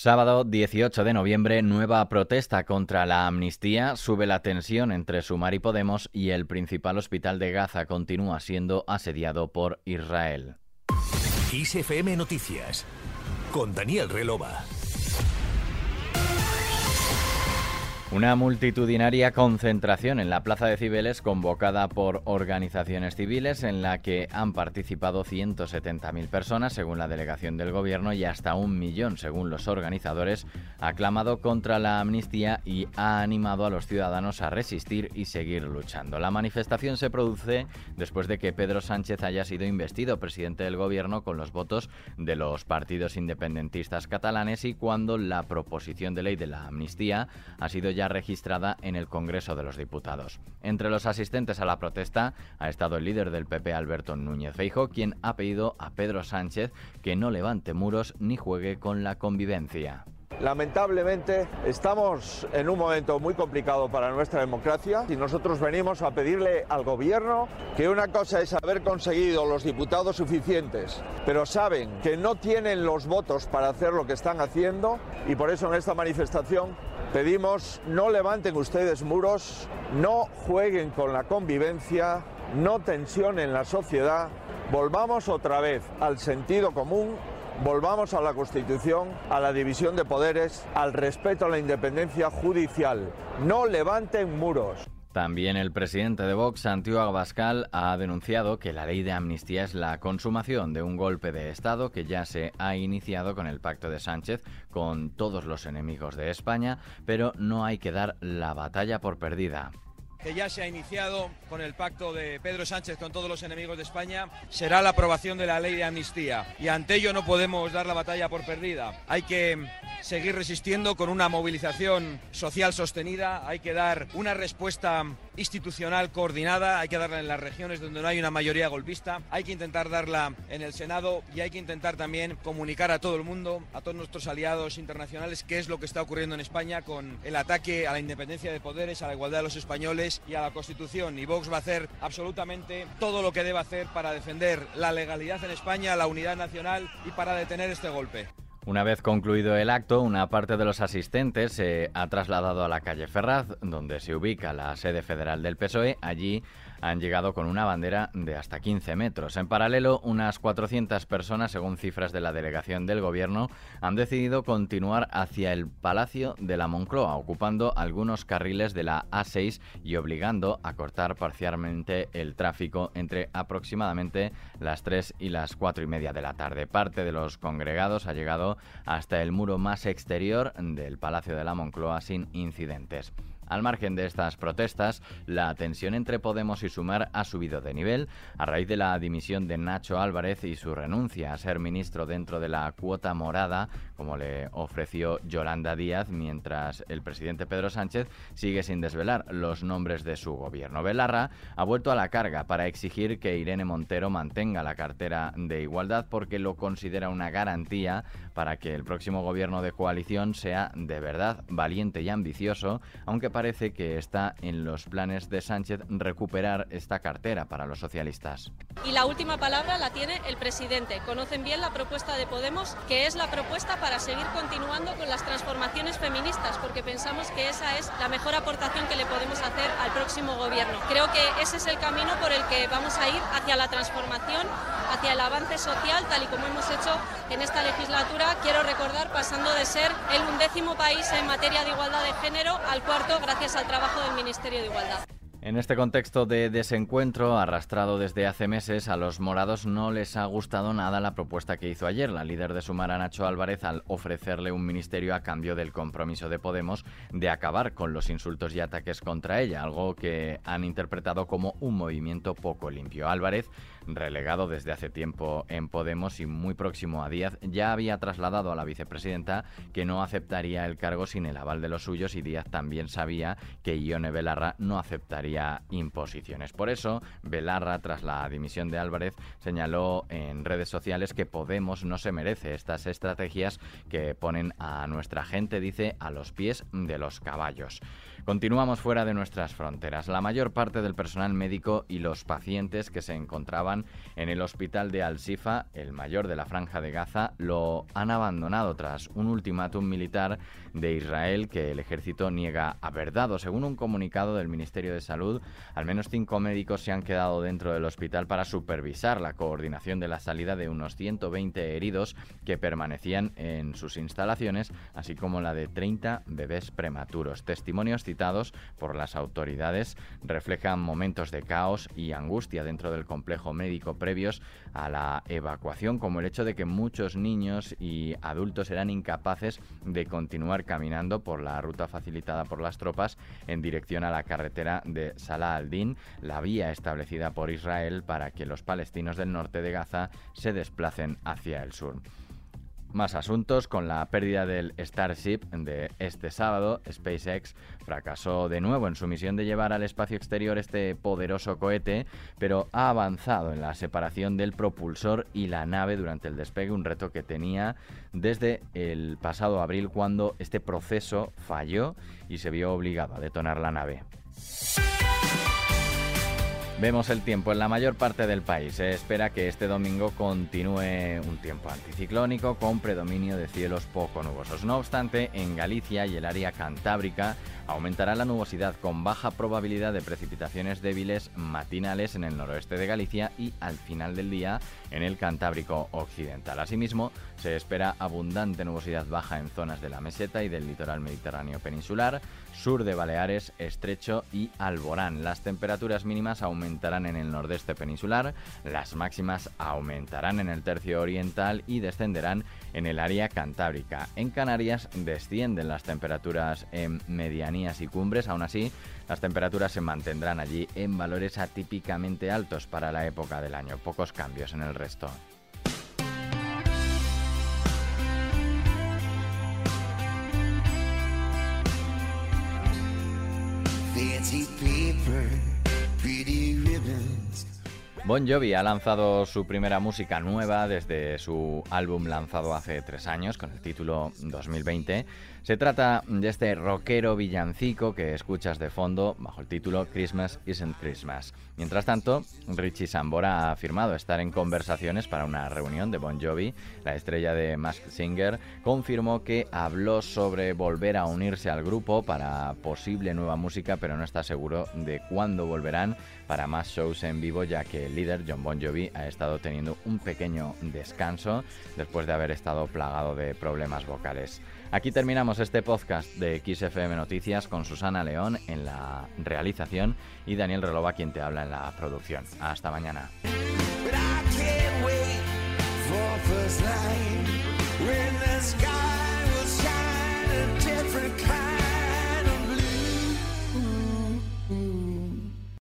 Sábado 18 de noviembre, nueva protesta contra la amnistía. Sube la tensión entre Sumar y Podemos y el principal hospital de Gaza continúa siendo asediado por Israel. Noticias con Daniel Relova. Una multitudinaria concentración en la Plaza de Cibeles convocada por organizaciones civiles en la que han participado 170.000 personas según la delegación del gobierno y hasta un millón según los organizadores, ha clamado contra la amnistía y ha animado a los ciudadanos a resistir y seguir luchando. La manifestación se produce después de que Pedro Sánchez haya sido investido presidente del gobierno con los votos de los partidos independentistas catalanes y cuando la proposición de ley de la amnistía ha sido ya registrada en el Congreso de los Diputados. Entre los asistentes a la protesta ha estado el líder del PP, Alberto Núñez Feijo, quien ha pedido a Pedro Sánchez que no levante muros ni juegue con la convivencia. Lamentablemente estamos en un momento muy complicado para nuestra democracia y nosotros venimos a pedirle al gobierno que una cosa es haber conseguido los diputados suficientes, pero saben que no tienen los votos para hacer lo que están haciendo y por eso en esta manifestación pedimos no levanten ustedes muros, no jueguen con la convivencia, no tensionen la sociedad, volvamos otra vez al sentido común volvamos a la Constitución, a la división de poderes, al respeto a la independencia judicial. No levanten muros. También el presidente de Vox, Santiago Abascal, ha denunciado que la ley de amnistía es la consumación de un golpe de Estado que ya se ha iniciado con el pacto de Sánchez con todos los enemigos de España, pero no hay que dar la batalla por perdida que ya se ha iniciado con el pacto de Pedro Sánchez con todos los enemigos de España, será la aprobación de la ley de amnistía. Y ante ello no podemos dar la batalla por perdida. Hay que seguir resistiendo con una movilización social sostenida, hay que dar una respuesta institucional coordinada, hay que darla en las regiones donde no hay una mayoría golpista, hay que intentar darla en el Senado y hay que intentar también comunicar a todo el mundo, a todos nuestros aliados internacionales, qué es lo que está ocurriendo en España con el ataque a la independencia de poderes, a la igualdad de los españoles y a la Constitución. Y Vox va a hacer absolutamente todo lo que debe hacer para defender la legalidad en España, la unidad nacional y para detener este golpe. Una vez concluido el acto, una parte de los asistentes se ha trasladado a la calle Ferraz, donde se ubica la sede federal del PSOE. Allí han llegado con una bandera de hasta 15 metros. En paralelo, unas 400 personas, según cifras de la delegación del Gobierno, han decidido continuar hacia el Palacio de la Moncloa, ocupando algunos carriles de la A6 y obligando a cortar parcialmente el tráfico entre aproximadamente las 3 y las 4 y media de la tarde. Parte de los congregados ha llegado hasta el muro más exterior del Palacio de la Moncloa sin incidentes. Al margen de estas protestas, la tensión entre Podemos y Sumar ha subido de nivel a raíz de la dimisión de Nacho Álvarez y su renuncia a ser ministro dentro de la cuota morada, como le ofreció Yolanda Díaz, mientras el presidente Pedro Sánchez sigue sin desvelar los nombres de su gobierno. Belarra ha vuelto a la carga para exigir que Irene Montero mantenga la cartera de igualdad porque lo considera una garantía para que el próximo gobierno de coalición sea de verdad valiente y ambicioso, aunque parece que está en los planes de Sánchez recuperar esta cartera para los socialistas. Y la última palabra la tiene el presidente. Conocen bien la propuesta de Podemos, que es la propuesta para seguir continuando con las transformaciones feministas, porque pensamos que esa es la mejor aportación que le podemos hacer al próximo gobierno. Creo que ese es el camino por el que vamos a ir hacia la transformación, hacia el avance social, tal y como hemos hecho en esta legislatura. Quiero recordar, pasando de ser el undécimo país en materia de igualdad de género al cuarto gracias al trabajo del Ministerio de Igualdad. En este contexto de desencuentro arrastrado desde hace meses, a los morados no les ha gustado nada la propuesta que hizo ayer la líder de Sumara, Nacho Álvarez, al ofrecerle un ministerio a cambio del compromiso de Podemos de acabar con los insultos y ataques contra ella, algo que han interpretado como un movimiento poco limpio. Álvarez relegado desde hace tiempo en Podemos y muy próximo a Díaz, ya había trasladado a la vicepresidenta que no aceptaría el cargo sin el aval de los suyos y Díaz también sabía que Ione Belarra no aceptaría imposiciones. Por eso, Belarra, tras la dimisión de Álvarez, señaló en redes sociales que Podemos no se merece estas estrategias que ponen a nuestra gente, dice, a los pies de los caballos. Continuamos fuera de nuestras fronteras. La mayor parte del personal médico y los pacientes que se encontraban en el hospital de Al-Sifa, el mayor de la franja de Gaza, lo han abandonado tras un ultimátum militar de Israel que el ejército niega haber dado. Según un comunicado del Ministerio de Salud, al menos cinco médicos se han quedado dentro del hospital para supervisar la coordinación de la salida de unos 120 heridos que permanecían en sus instalaciones, así como la de 30 bebés prematuros. Testimonios por las autoridades reflejan momentos de caos y angustia dentro del complejo médico previos a la evacuación, como el hecho de que muchos niños y adultos eran incapaces de continuar caminando por la ruta facilitada por las tropas en dirección a la carretera de Salah al-Din, la vía establecida por Israel para que los palestinos del norte de Gaza se desplacen hacia el sur. Más asuntos, con la pérdida del Starship de este sábado, SpaceX fracasó de nuevo en su misión de llevar al espacio exterior este poderoso cohete, pero ha avanzado en la separación del propulsor y la nave durante el despegue, un reto que tenía desde el pasado abril cuando este proceso falló y se vio obligado a detonar la nave. Vemos el tiempo en la mayor parte del país. Se espera que este domingo continúe un tiempo anticiclónico con predominio de cielos poco nubosos. No obstante, en Galicia y el área cantábrica aumentará la nubosidad con baja probabilidad de precipitaciones débiles matinales en el noroeste de Galicia y al final del día en el Cantábrico occidental. Asimismo, se espera abundante nubosidad baja en zonas de la meseta y del litoral mediterráneo peninsular, sur de Baleares, Estrecho y Alborán. Las temperaturas mínimas aumentarán en el nordeste peninsular, las máximas aumentarán en el tercio oriental y descenderán en el área cantábrica. En Canarias descienden las temperaturas en medianías y cumbres, aún así las temperaturas se mantendrán allí en valores atípicamente altos para la época del año, pocos cambios en el resto. Bon Jovi ha lanzado su primera música nueva desde su álbum lanzado hace tres años con el título 2020 se trata de este rockero villancico que escuchas de fondo bajo el título Christmas Isn't Christmas. Mientras tanto, Richie Sambora ha afirmado estar en conversaciones para una reunión de Bon Jovi. La estrella de Mask Singer confirmó que habló sobre volver a unirse al grupo para posible nueva música, pero no está seguro de cuándo volverán para más shows en vivo, ya que el líder John Bon Jovi ha estado teniendo un pequeño descanso después de haber estado plagado de problemas vocales. Aquí terminamos este podcast de XFM Noticias con Susana León en la realización y Daniel Relova quien te habla en la producción. Hasta mañana.